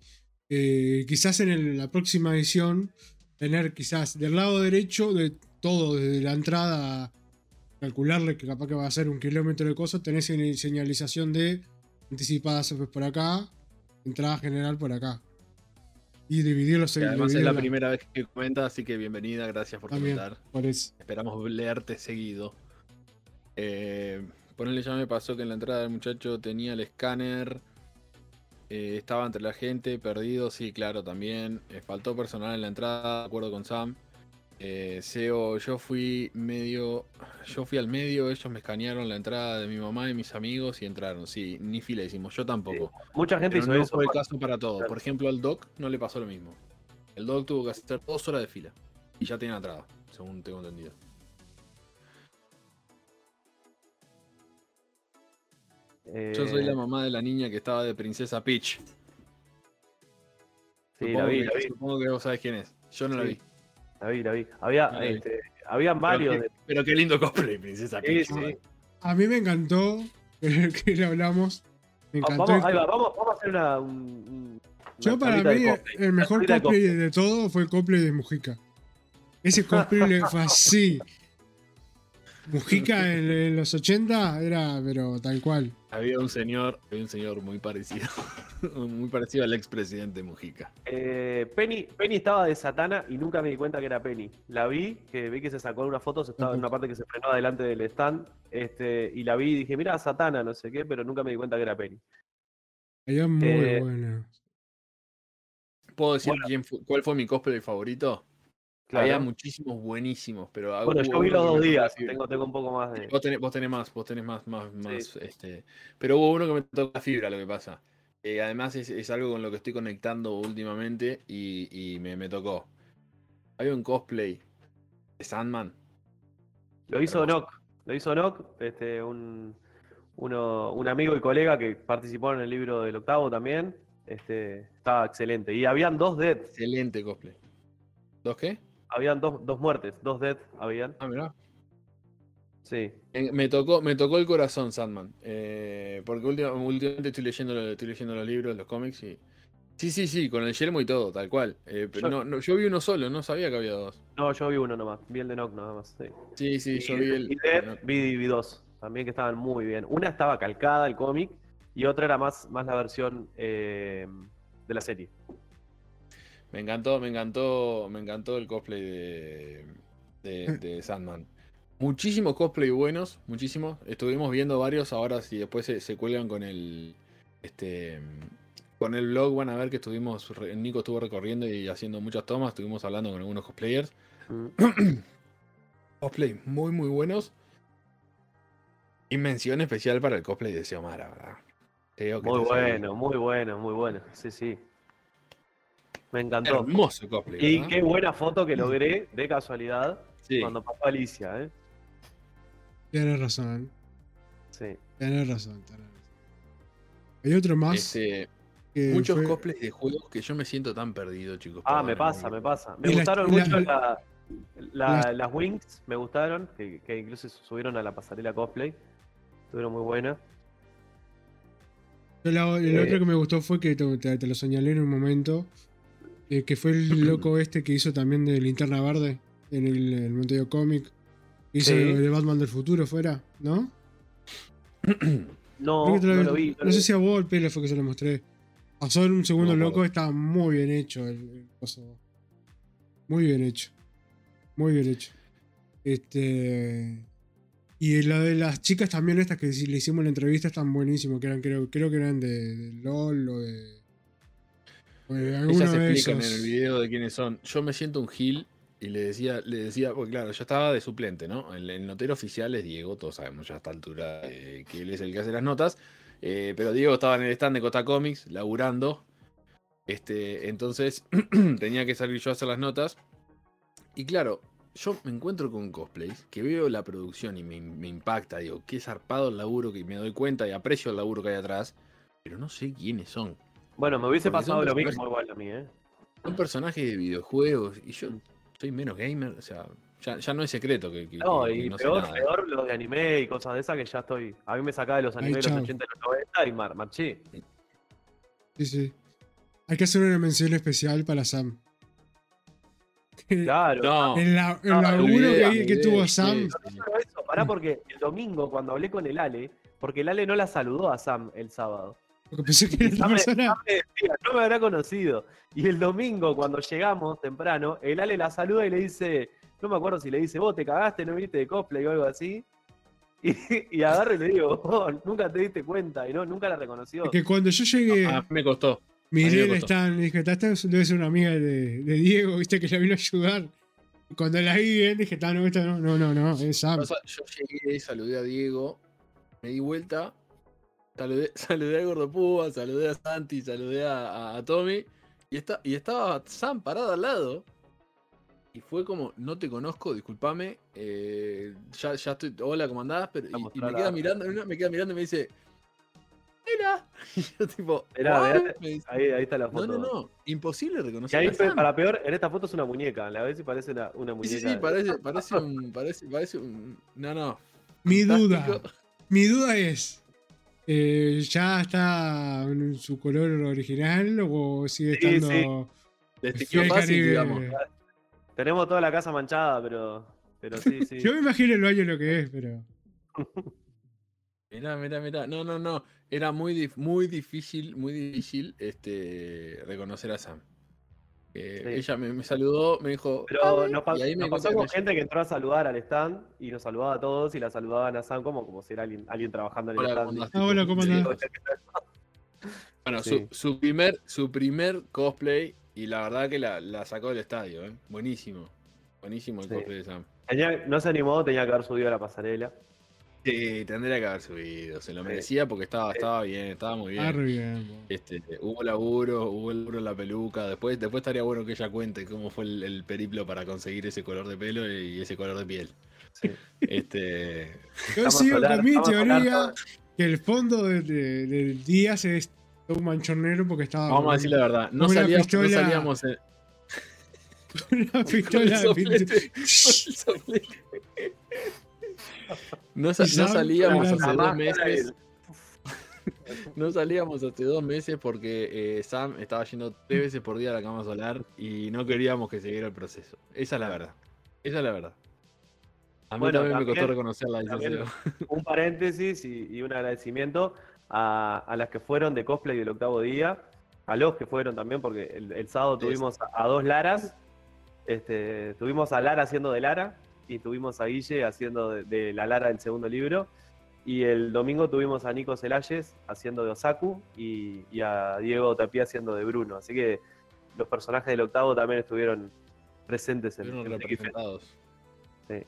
Eh, quizás en el- la próxima edición, tener quizás del lado derecho de todo, desde la entrada, calcularle que capaz que va a ser un kilómetro de cosas, tenés señ- señalización de anticipadas por acá, entrada general por acá. Y dividirlos que además es la primera vez que comenta, así que bienvenida, gracias por también, comentar. por. Esperamos leerte seguido. Eh, ponele, ya me pasó que en la entrada el muchacho tenía el escáner. eh, estaba entre la gente, perdido, sí, claro, también. eh, faltó personal en la entrada, de acuerdo con Sam. Eh, SEO, yo fui medio. Yo fui al medio, ellos me escanearon la entrada de mi mamá y mis amigos y entraron. Sí, ni fila hicimos, yo tampoco. Mucha gente Pero hizo no eso. fue el Juan. caso para todos. Claro. Por ejemplo, al Doc no le pasó lo mismo. El Doc tuvo que hacer dos horas de fila. Y ya tenía entrada, según tengo entendido. Yo soy Eh, la mamá de la niña que estaba de Princesa Peach. Sí, supongo, la vi, que, la vi, supongo que vos sabés quién es. Yo no la vi. la vi, la vi. Había, La vi. este, habían varios. Pero, de- qué, pero qué lindo cosplay, Princesa Sí, Peach. sí. A mí me encantó, [laughs] que le hablamos. Me encantó. Vamos, el- ahí va, vamos, vamos a hacer una. un- un- Yo para de mí el mejor de cosplay de todo fue el cosplay de Mujica. Ese cosplay le [laughs] fue así. Mujica [laughs] en, en los 80 era, pero tal cual. Había un señor, había un señor muy parecido. [laughs] muy parecido al expresidente Mujica. Eh, Penny, Penny estaba de Satana y nunca me di cuenta que era Penny. La vi, que vi que se sacó una foto, se estaba en una parte que se frenó adelante del stand, este, y la vi y dije, mira, Satana, no sé qué, pero nunca me di cuenta que era Penny. Ella muy Eh, buena. ¿Puedo decir Bueno. quién fue- cuál fue mi cosplay favorito? Claro. Había muchísimos buenísimos, pero bueno, yo vi los dos días, tengo, tengo un poco más de... Vos tenés, vos tenés más, vos tenés más, más, Sí. más, este. Pero hubo uno que me tocó la fibra, lo que pasa. Eh, además es, es algo con lo que estoy conectando últimamente y, y me, me tocó. Había un cosplay de Sandman. Lo hizo hermoso. Nock, lo hizo Nock, este, un, uno, un amigo y colega que participó en el libro del octavo también, este, estaba excelente. Y habían dos dead, Excelente cosplay. ¿Dos qué? Habían dos, dos muertes, dos dead habían, Ah, mirá. sí. Eh, Me tocó, me tocó el corazón, Sandman. eh, porque última- últimamente estoy leyendo, estoy leyendo los libros, los cómics y. Sí, sí, sí, con el yelmo y todo, tal cual. Eh, pero Yo- no, no, yo vi uno solo, no sabía que había dos. No, yo vi uno nomás, vi el de Nock nada más, sí. Sí, sí, yo y, vi el. y Dead vi dos, también que estaban muy bien. Una estaba calcada el cómic y otra era más, más la versión eh, de la serie. Me encantó, me encantó, me encantó el cosplay de, de, [laughs] de Sandman. Muchísimos cosplay buenos, muchísimos. Estuvimos viendo varios, ahora si después se, se cuelgan con el. Este. Con el blog van a ver que estuvimos. Nico estuvo recorriendo y haciendo muchas tomas. Estuvimos hablando con algunos cosplayers. Mm. [clears throat] Cosplay muy, muy buenos. Y mención especial para el cosplay de Xiomara, ¿verdad? Creo que Muy bueno, muy bueno, muy bueno. Sí, sí. Me encantó. Hermoso cosplay. Y qué buena foto que logré de casualidad Sí. cuando pasó Alicia, ¿eh? Tienes razón. Sí. Tienes razón. tenés razón. Hay otro más. Este, que muchos fue- cosplays de juegos que yo me siento tan perdido, chicos. Ah, me pasa, me pasa. Me Y gustaron la- mucho la- la- las- las wings, me gustaron, que, que incluso se subieron a la pasarela cosplay. Estuvieron muy buenas. La- el Eh, otro que me gustó fue que te, te- te lo señalé en un momento. Eh, que fue el loco este que hizo también de Linterna Verde en el, el Montevideo Comic. Hizo Sí. de Batman del futuro fuera, ¿no? No, no lo vi. no sé si a vos el fue que se lo mostré. Pasó en un segundo No loco, está muy bien hecho el, el coso. Muy bien hecho. Muy bien hecho. Este. Y la de las chicas también, estas que le hicimos la entrevista, están buenísimos. Que eran, creo, creo que eran de, de LOL o de. Ellas explican esos. en el video de quiénes son. Yo me siento un gil y le decía, le decía, porque claro, yo estaba de suplente, ¿no? El, el notero oficial es Diego, todos sabemos ya a esta altura eh, que él es el que hace las notas. eh, pero Diego estaba en el stand de Costa Comics, laburando. Este, entonces [clears throat] tenía que salir yo a hacer las notas. Y claro, yo me encuentro con cosplays que veo la producción y me, me impacta. Digo, qué zarpado el laburo que me doy cuenta y aprecio el laburo que hay atrás. Pero no sé quiénes son. Bueno, me hubiese Porque pasado lo mismo igual a mí, ¿eh? Son personajes de videojuegos y yo soy menos gamer, o sea, ya, ya no es secreto que, que- No, que- y no sé peor, nada. peor los de anime y cosas de esas que ya estoy. A mí me sacaba de los animes de los chao. 80 y los 90 y mar, marché. Sí, sí. Hay que hacer una mención especial para Sam. Claro. No, El, la- no, olvidé, que, tuvo sí, Sam. No solo eso, pará porque el domingo cuando hablé con el Ale, porque el Ale no la saludó a Sam el sábado. Porque pensé que era me, persona. Me decía, no me habrá conocido. Y el domingo cuando llegamos temprano, el Ale la saluda y le dice, no me acuerdo si le dice, vos te cagaste, no viniste de cosplay o algo así. Y, y agarro y le digo, "Oh, nunca te diste cuenta y no, nunca la reconoció. Que cuando yo llegué, A mí me costó. miré me el stand dije, esta debe ser una amiga de, de Diego, viste, que la vino a ayudar. Cuando la vi bien, dije, "Ah, no, esta no, no, no, no, es Sam. Yo llegué, saludé a Diego, me di vuelta, saludé, [laughs] saludé a Gordo Púa, saludé a Santi, saludé a, a- a Tommy, y, está, y estaba Sam parado al lado. Y fue como, no te conozco, discúlpame, eh, ya, ya estoy, hola, ¿cómo andás? Pero, y- y, me queda mirando, me queda mirando y me dice, mira. [laughs] Y yo tipo, dice, Ahí, ahí está la no, foto. no, no, imposible Y reconocer ahí a fue, Sam. para peor, en esta foto es una muñeca. La ves y parece una, una muñeca. sí, sí, parece, [laughs] parece un, parece, parece un, no, no. Mi duda, mi duda es, eh, ¿ya está en su color original o sigue Sí, estando... Destiñó fiel fácil, Caribe? digamos. Tenemos toda la casa manchada, pero, pero sí, [laughs] sí. Yo me imagino el baño lo que es, pero... [laughs] Mirá, mirá, mirá. No, no, no. Era muy, dif- muy difícil, muy difícil este, reconocer a Sam. Eh, Sí. Ella me, me saludó, me dijo. Pero nos, pa- y ahí me nos pasó con gente que entró a saludar al stand y nos saludaba a todos y la saludaban a Sam como, como si era alguien, alguien trabajando en el Hola, stand. Ah, hola, ¿cómo andás? Bueno, Sí. su, su primer, su primer cosplay, y la verdad que la, la sacó del estadio, ¿eh? Buenísimo. Buenísimo el Sí. cosplay de Sam. Tenía- no se animó, tenía que haber subido a la pasarela. Sí, tendría que haber subido. Se lo merecía porque estaba, Sí. estaba bien, estaba muy bien. Bien. Este, hubo laburo, hubo laburo en la peluca. Después, después estaría bueno que ella cuente cómo fue el, el periplo para conseguir ese color de pelo y ese color de piel. Sí. Este, [laughs] Yo Vamos a sigo con mi teoría que el fondo de- de- del día se un manchón negro porque estaba vamos a decir la verdad, no, salíamos, no pistola- salíamos en- [laughs] una [laughs] con el pistola de con el soplete. No, sa- salíamos hace dos meses. [laughs] No salíamos hace dos meses porque eh, Sam estaba yendo tres veces por día a la cama solar y no queríamos que siguiera el proceso. Esa es la verdad. Esa es la verdad. A mí Bueno, también, me costó dice también- Seba. [laughs] un paréntesis y, y un agradecimiento a, a las que fueron de cosplay del octavo día, a los que fueron también, porque el, el sábado tuvimos a, a dos Laras, este, tuvimos a Lara haciendo de Lara y tuvimos a Guille haciendo de, de la Lara del segundo libro. Y el domingo tuvimos a Nico Celalles haciendo de Osaku y, y a Diego Tapia haciendo de Bruno. Así que los personajes del octavo también estuvieron presentes en, en representados. Sí.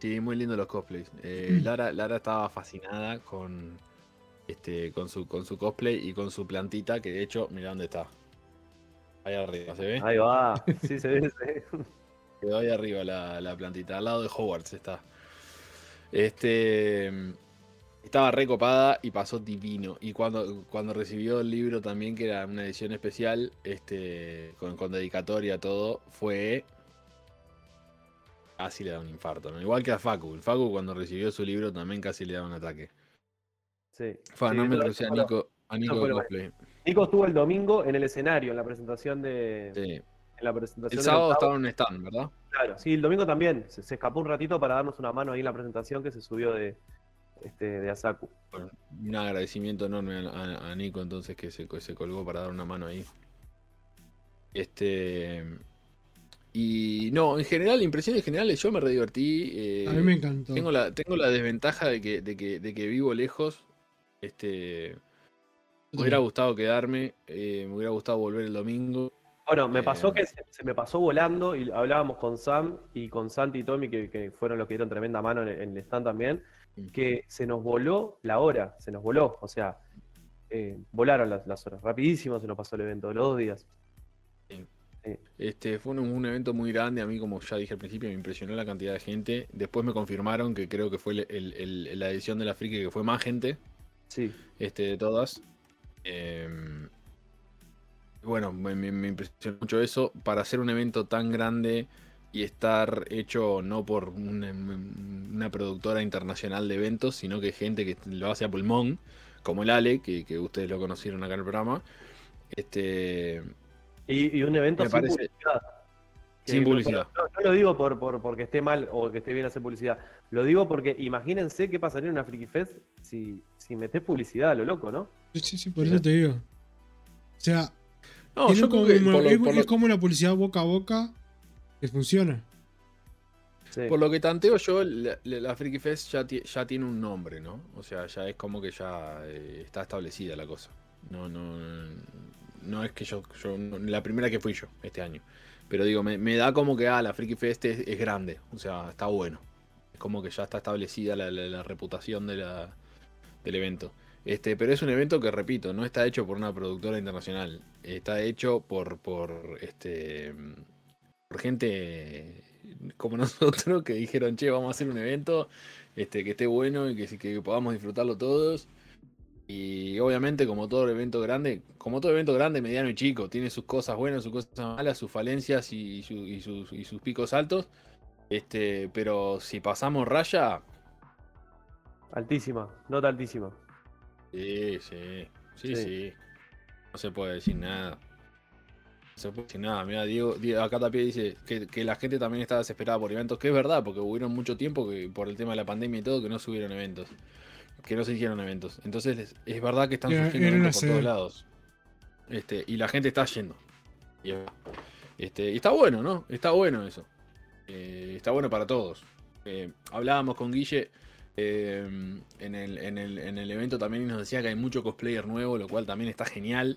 Sí, muy lindo los cosplays. Eh, Mm. Lara, Lara estaba fascinada con, este, con, su, con su cosplay y con su plantita, que de hecho, mira dónde está. Ahí arriba, ¿se ve? Ahí va, sí se ve. se ve. Quedó ahí arriba la, la plantita, al lado de Hogwarts está. Este. Estaba recopada y pasó divino. Y cuando, cuando recibió el libro también, que era una edición especial, este, con, con dedicatoria todo, fue. Casi le da un infarto, ¿no? Igual que a Facu. El Facu cuando recibió su libro también casi le da un ataque. Sí. Fa, Sí, no me crucé a lo- Nico, a Nico lo- cosplay. Nico estuvo el domingo en el escenario, en la presentación de. Sí. En la presentación El sábado estaba en un stand, ¿verdad? Claro, sí, el domingo también. Se, se escapó un ratito para darnos una mano ahí en la presentación que se subió de, este, de Asaku. Bueno, un agradecimiento enorme a, a- a Nico entonces que se, que se colgó para dar una mano ahí. Este. Y no, en general, impresiones generales, yo me re divertí. eh, A mí me encantó. tengo, la, tengo la desventaja de que, de que, de que vivo lejos. Este. Me hubiera gustado quedarme, eh, me hubiera gustado volver el domingo. Bueno, me pasó Eh. que se, se me pasó volando y hablábamos con Sam y con Santi y Tommy, que, que fueron los que dieron tremenda mano en, en el stand también, que se nos voló la hora, se nos voló. O sea, eh, volaron las, las horas. Rapidísimo se nos pasó el evento, los dos días. Este, fue un, un evento muy grande, a mí como ya dije al principio me impresionó la cantidad de gente. Después me confirmaron que creo que fue el- el- el- la edición de la Friki que fue más gente. Sí. este, de todas. Em, bueno, me, me- impresionó mucho eso. Para hacer un evento tan grande y estar hecho no por una, una productora internacional de eventos, sino que gente que lo hace a pulmón, como el Ale, que, que ustedes lo conocieron acá en el programa. Este, Y, y un evento Me sin parece- publicidad. Sin no- publicidad. No, no lo digo por, por- porque esté mal o que esté bien hacer publicidad. Lo digo porque imagínense qué pasaría en una Freaky Fest si, si metés publicidad a lo loco, ¿no? Sí, sí, sí, por eso te digo. O sea, no, yo como, que por lo- es, lo- es como la publicidad boca a boca que funciona. Sí. Por lo que tanteo yo, la, la- Freaky Fest ya, ti- ya tiene un nombre, ¿no? O sea, ya es como que ya eh, está establecida la cosa. No, no, no es que yo, yo no- la primera que fui yo este año. Pero digo, me, da como que ah, la Freaky Fest es, grande, o sea, está bueno. Es como que ya está establecida la, reputación de la, del evento. Este, pero es un evento que, repito, no está hecho por una productora internacional. Está hecho por, por, este, por gente como [laughs] nosotros que dijeron, che, vamos a hacer un evento este, que esté bueno y que, podamos disfrutarlo todos. Y obviamente, como todo evento grande, como todo evento grande, mediano y chico, tiene sus cosas buenas, sus cosas malas, sus falencias y, sus, picos altos. Este, pero si pasamos raya. Altísima, nota altísima. Sí, sí, sí, sí. No se puede decir nada. No se puede decir nada. Mira, Diego, acá también dice que, la gente también está desesperada por eventos, que es verdad, porque hubieron mucho tiempo que por el tema de la pandemia y todo que no subieron eventos que no se hicieron eventos. Entonces es verdad que están surgiendo eventos por todos lados. Este, y la gente está yendo. Y, este, y está bueno, ¿no? Está bueno eso. Eh, está bueno para todos. Eh, hablábamos con Guille eh, en, el, en, el, en, el, evento también nos decía que hay mucho cosplayer nuevo, lo cual también está genial.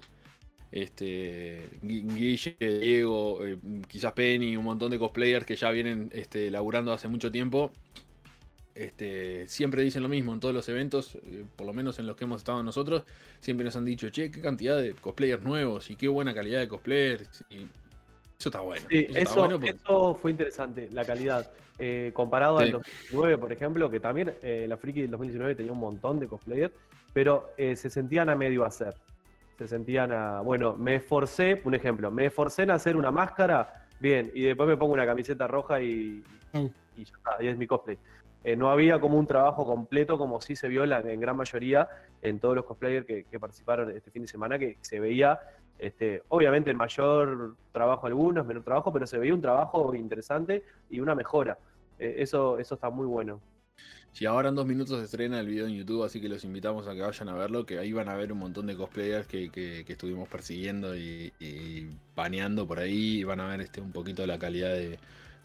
Este, Guille, Diego, quizás Penny, un montón de cosplayers que ya vienen este, laburando hace mucho tiempo este, siempre dicen lo mismo en todos los eventos, eh, por lo menos en los que hemos estado nosotros, siempre nos han dicho, che, qué cantidad de cosplayers nuevos y qué buena calidad de cosplayers. Eso está bueno. eso, fue interesante, la calidad. Eh, comparado al 2019, por ejemplo, que también eh, la Friki del 2019 tenía un montón de cosplayers, pero se sentían a medio hacer. Se sentían a. Bueno, me esforcé, un ejemplo, me esforcé en hacer una máscara, bien, y después me pongo una camiseta roja y, y ya está, y es mi cosplay. Eh, no había como un trabajo completo como sí se vio en gran mayoría en todos los cosplayers que, participaron este fin de semana, que se veía, este, obviamente, el mayor trabajo algunos, menor trabajo, pero se veía un trabajo interesante y una mejora. Eh, eso, eso está muy bueno. Si ahora en dos minutos se estrena el video en YouTube, así que los invitamos a que vayan a verlo, que ahí van a ver un montón de cosplayers que, estuvimos persiguiendo y, y, paneando por ahí, van a ver este, un poquito la calidad de,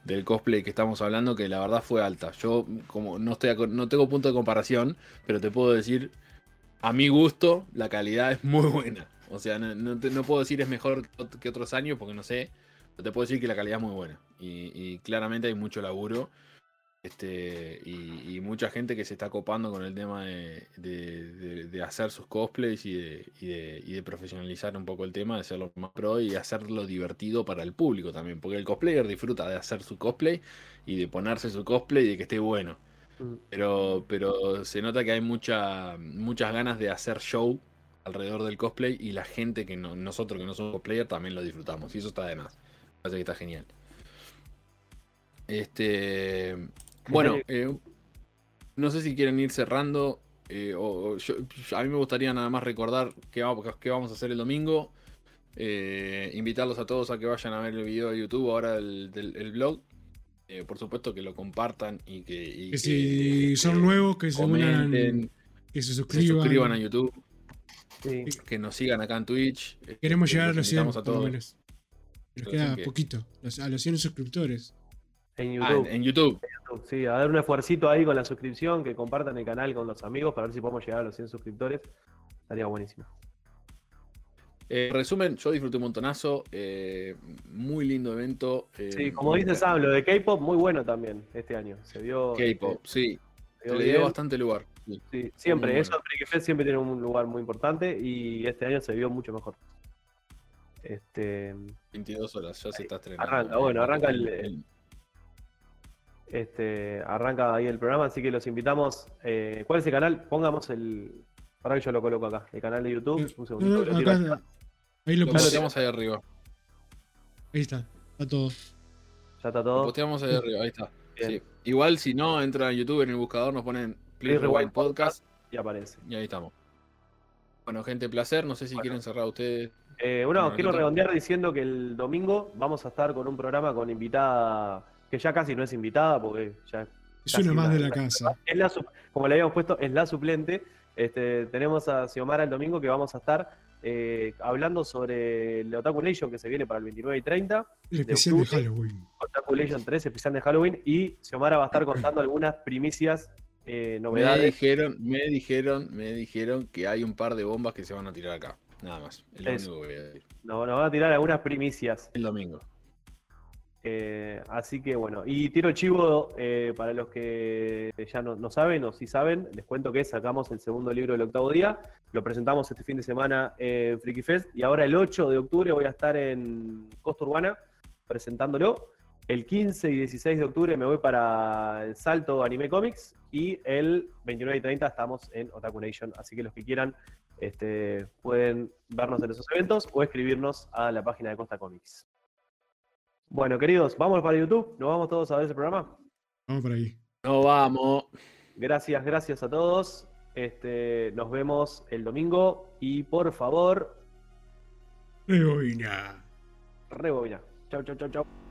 del cosplay que estamos hablando, que la verdad fue alta. Yo como no, estoy, no tengo punto de comparación, pero te puedo decir, a mi gusto, la calidad es muy buena. O sea, no, puedo decir es mejor que otros años porque no sé, pero te puedo decir que la calidad es muy buena. y claramente hay mucho laburo. Este, y, mucha gente que se está copando con el tema de, hacer sus cosplays y de, profesionalizar un poco el tema, de hacerlo más pro y hacerlo divertido para el público también. Porque el cosplayer disfruta de hacer su cosplay y de ponerse su cosplay y de que esté bueno. Mm. Pero, pero se nota que hay mucha, muchas ganas de hacer show alrededor del cosplay y la gente que no, nosotros que no somos cosplayer también lo disfrutamos. Y eso está de más. Parece que está genial. Este. Bueno, eh, no sé si quieren ir cerrando. Eh, o, a mí me gustaría nada más recordar qué, vamos a hacer el domingo. Eh, invitarlos a todos a que vayan a ver el video de YouTube ahora del, blog. por supuesto que lo compartan y que. si son nuevos, que se unan, que se suscriban. a YouTube. Que nos sigan acá en Twitch. Queremos llegar a los 100 a todos. Nos queda poquito. A los 100 suscriptores. En ah, YouTube. en, YouTube. Sí, a dar un esfuercito ahí con la suscripción, que compartan el canal con los amigos para ver si podemos llegar a los 100 suscriptores. Estaría buenísimo. Eh, resumen, yo disfruté un montonazo. Eh, muy lindo evento. Eh, sí, como dice Sam, lo de K-pop muy bueno también este año. Se vio. K-pop, sí. Se le dio bastante lugar. Sí, siempre. Eso Fest siempre tiene un lugar muy importante y este año se vio mucho mejor. Este. 22 horas, ya se está estrenando. Arranca, bueno, arranca el este, arranca ahí el programa, así que los invitamos. Eh, ¿Cuál es el canal? Pongamos el. Para que yo lo coloco acá. El canal de YouTube. Un segundito. ahí lo, posteamos ahí arriba. Ahí está. Está todo. Ya está todo. Lo posteamos ahí arriba. Ahí está. Igual si no, entran a YouTube en el buscador, nos ponen Please Rewind Podcast. Y aparece. Y ahí estamos. Bueno, gente, placer. No sé si quieren cerrar ustedes. Eh, bueno, quiero redondear diciendo que el domingo vamos a estar con un programa con invitada que ya casi no es invitada porque ya es una más de la, casa. como le habíamos puesto, es la suplente. Este, tenemos a Xiomara el domingo que vamos a estar eh, hablando sobre el Otaku Nation que se viene para el 29 y 30. El especial de, Halloween. Otaku Nation 3, especial de Halloween. Y Xiomara va a estar [clears throat] contando algunas primicias, eh, novedades. Me dijeron, me dijeron, me dijeron que hay un par de bombas que se van a tirar acá. Nada más. El domingo voy a decir. No, nos van a tirar algunas primicias. El domingo. Eh, así que bueno, y tiro el chivo eh, para los que ya no, no, saben o sí saben, les cuento que sacamos el segundo libro del octavo día, lo presentamos este fin de semana en Freaky Fest y ahora el 8 de octubre voy a estar en Costa Urbana presentándolo. El 15 y 16 de octubre me voy para el Salto Anime Comics y el 29 y 30 estamos en Otaku Nation, así que los que quieran este, pueden vernos en esos eventos o escribirnos a la página de Costa Comics. Bueno, queridos, vamos para YouTube. Nos vamos todos a ver ese programa. Vamos por ahí. Nos vamos. Gracias, gracias a todos. Este, nos vemos el domingo y por favor. Rebobina. Rebobina. Chau, chau, chau, chau.